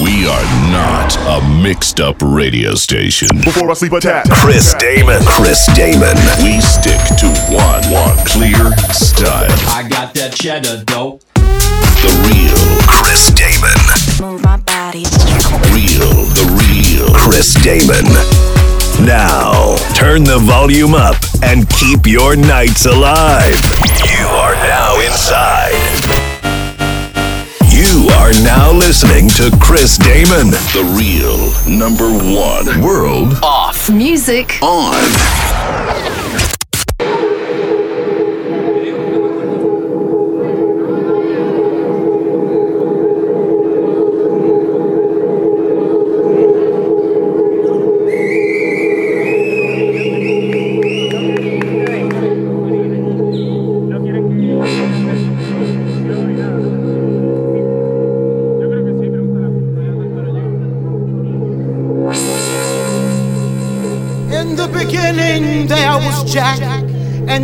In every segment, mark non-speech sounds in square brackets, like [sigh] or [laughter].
We are not a mixed up radio station. Before I sleep, attack. Chris Damon. Chris Damon. We stick to one, one clear style. I got that cheddar dope. The real Chris Damon. Move my body. real, the real Chris Damon. Now, turn the volume up and keep your nights alive. You are now inside. You are now listening to Chris Damon. the real number one World off. Music. on.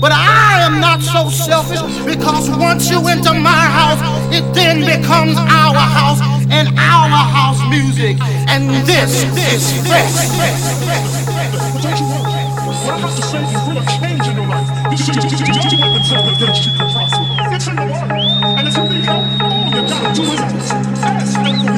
But I am not so selfish because once you enter my house, it then becomes our house and our house music. And this is fresh. It's in the word. And need help, all you gotta do is ask. Ask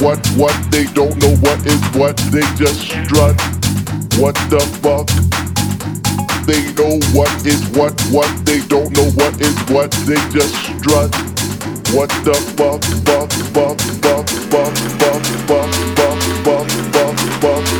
what what, they don't know what is what, they just strut. What the fuck? They know what is what, what, they don't know what is what, they just strut. What the fuck, fuck, fuck, fuck, fuck, fuck, fuck, fuck, fuck, fuck, fuck,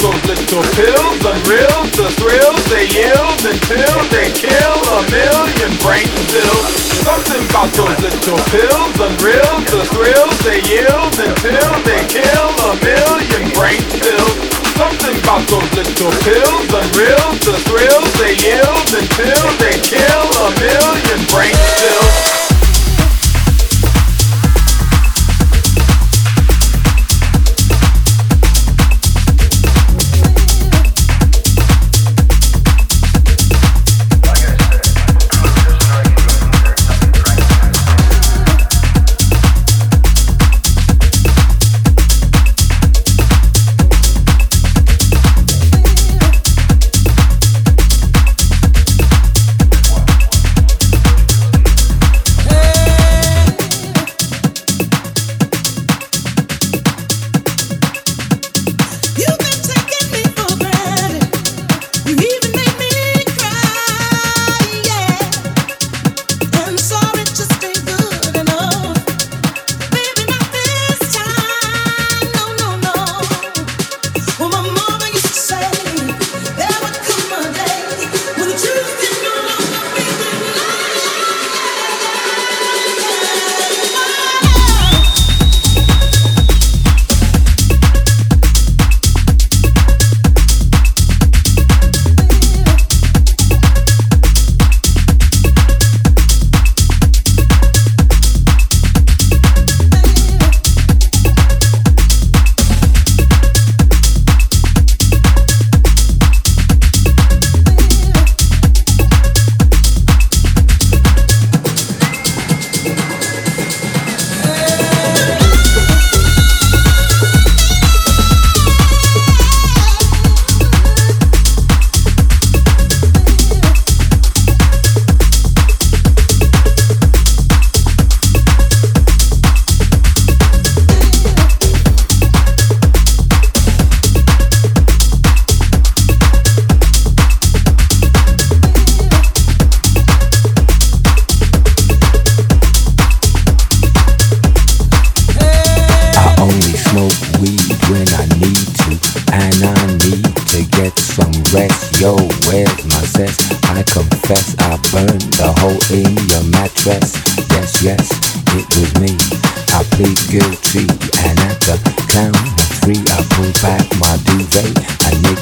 those little pills, unreal, the thrills they yield until they kill a million brain cells. Something about those little pills, unreal, the thrills they yield until they kill a million brain cells. Something about those little pills, unreal, the thrills they yield until they kill a million brain cells. in your mattress. Yes, yes, it was me. I plead guilty, and at the count of three, I pull back my duvet. I need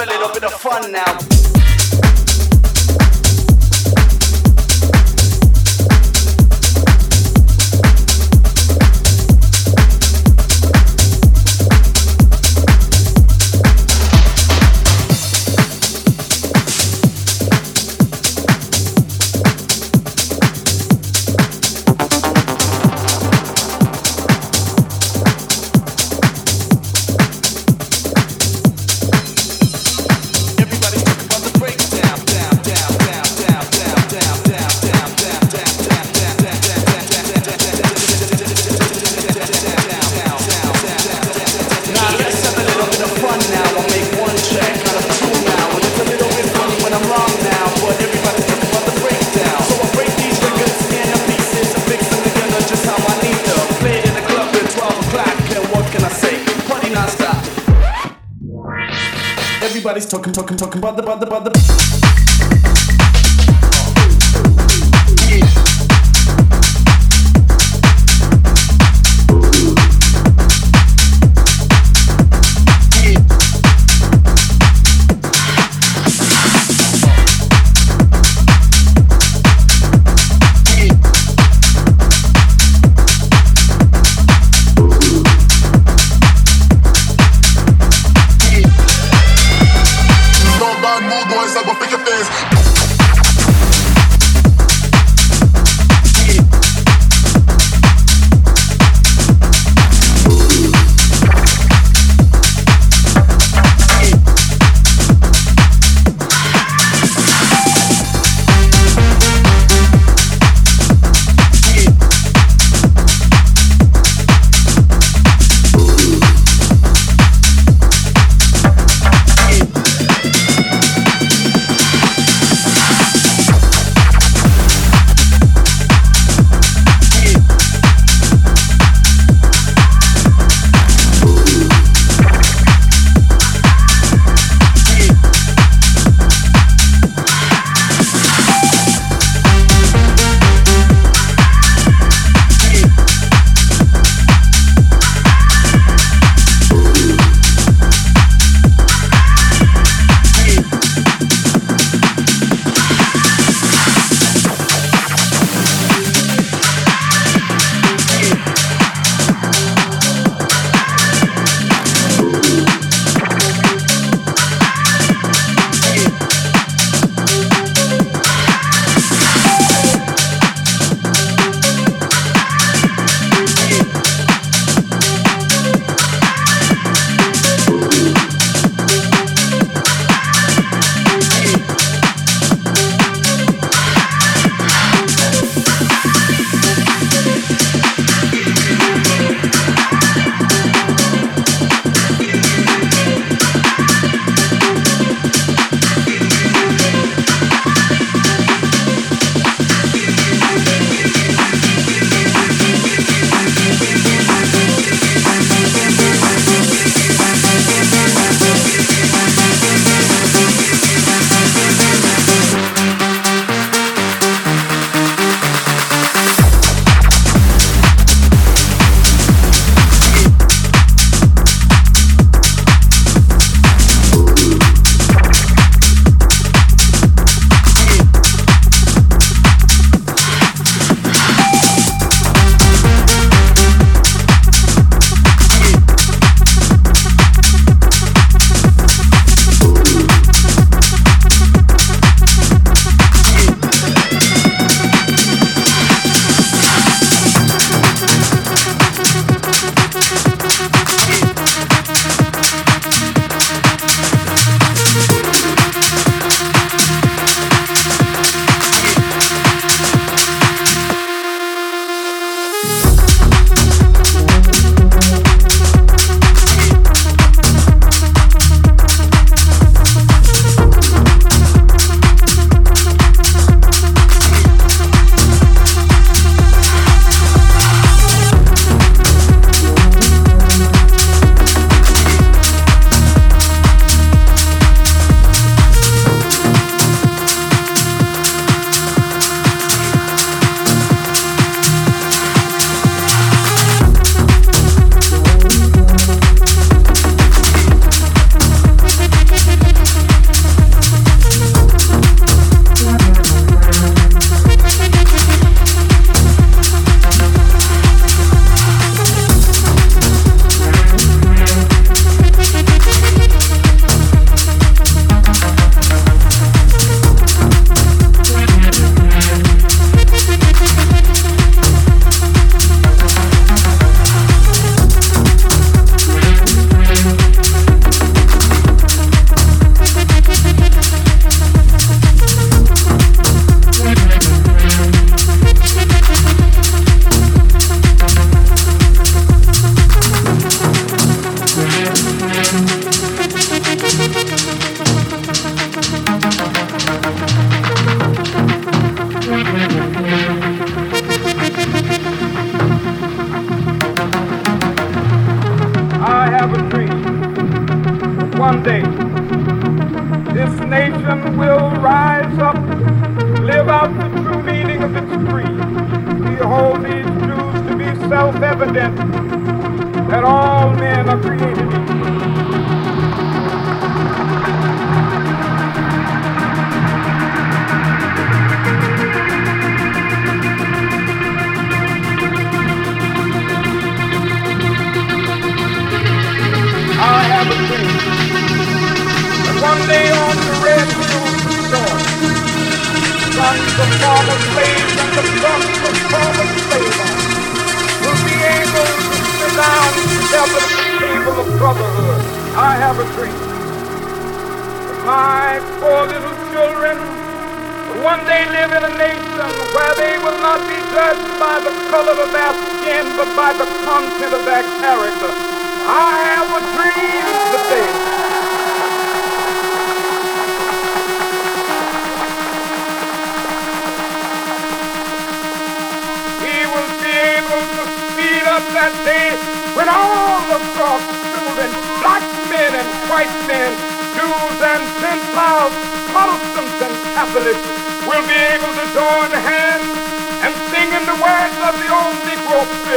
a little bit of fun now. Fuck, bada, bada, bada.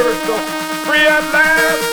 Spiritual. Free at last,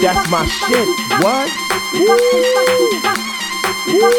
That's my shit. What? Woo! Woo! Woo!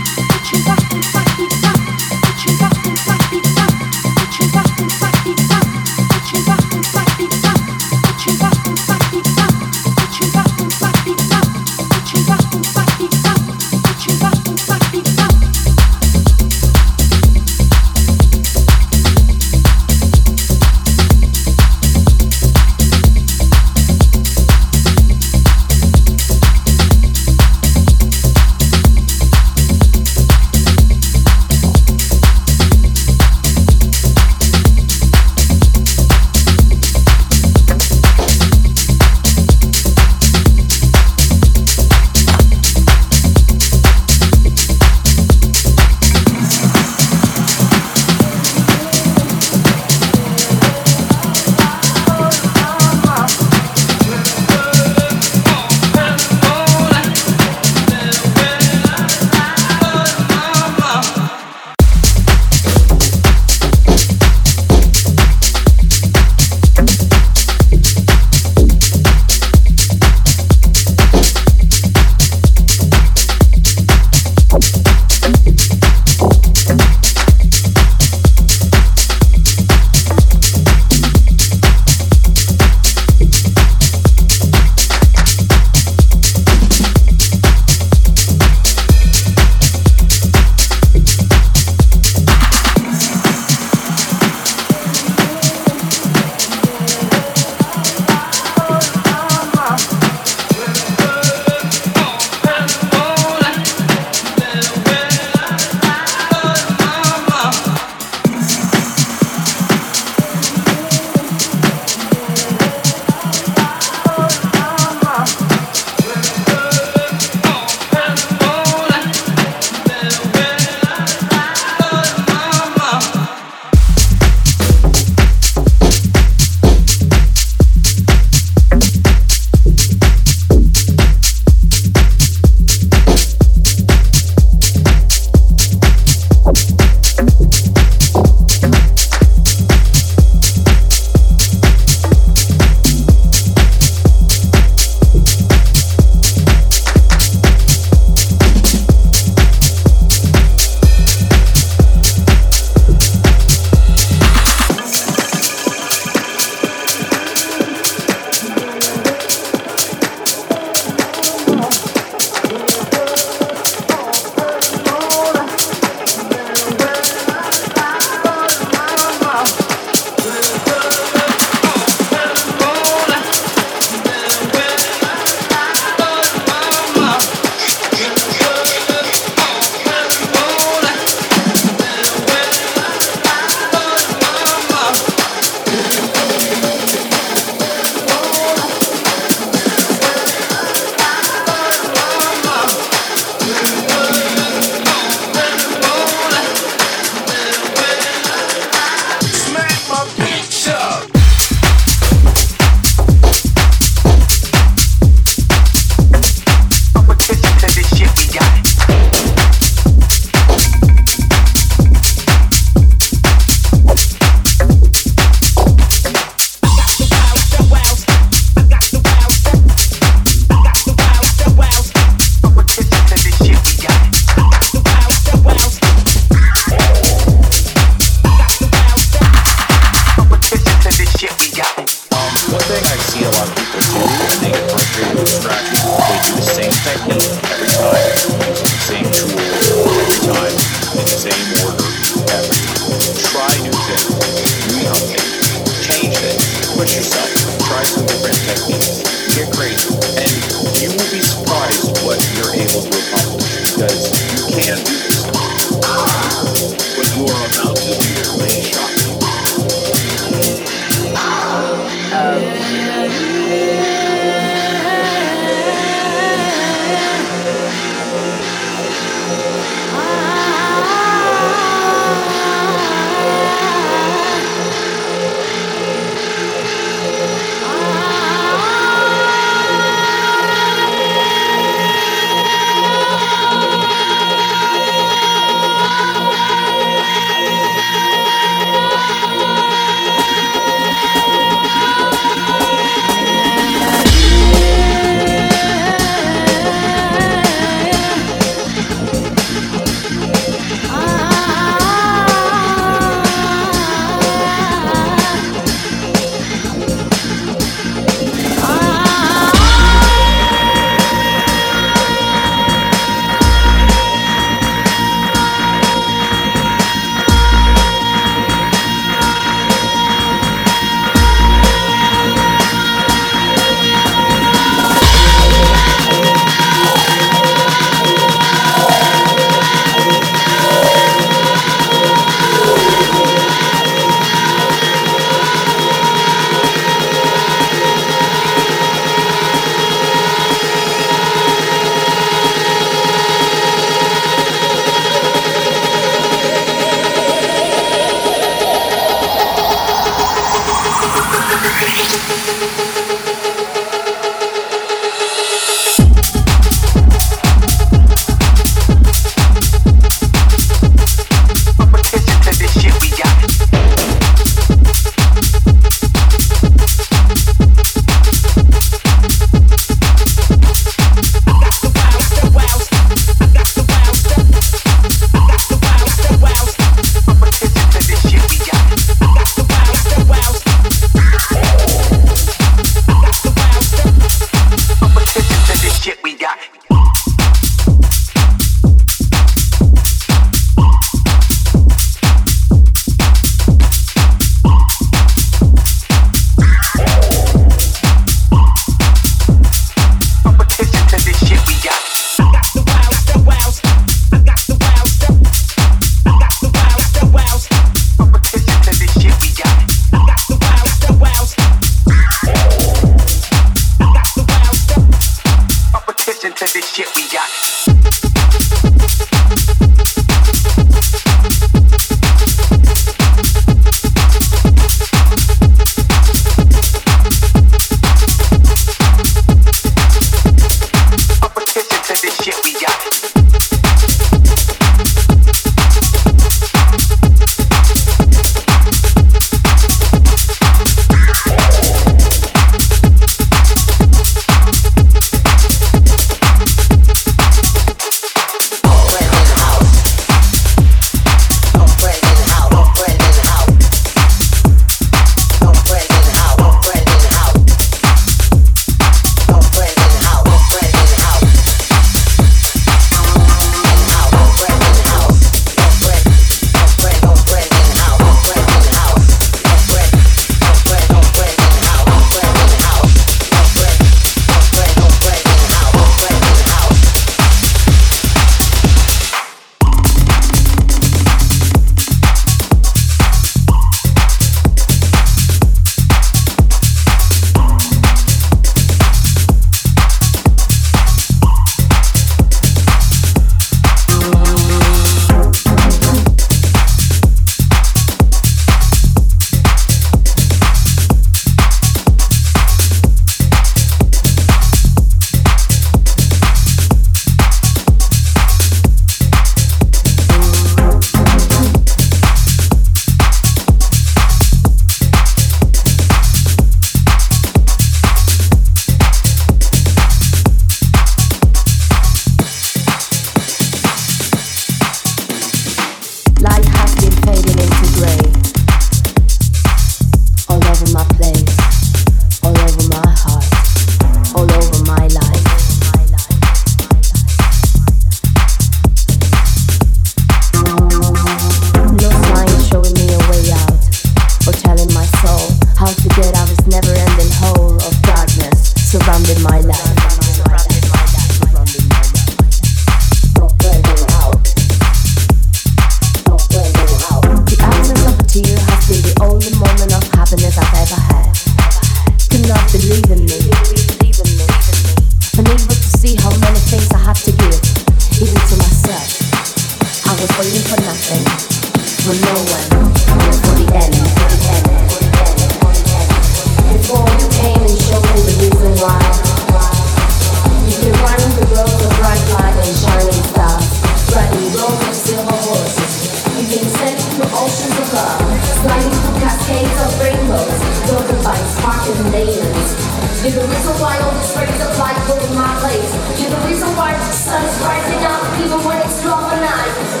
Long [laughs] at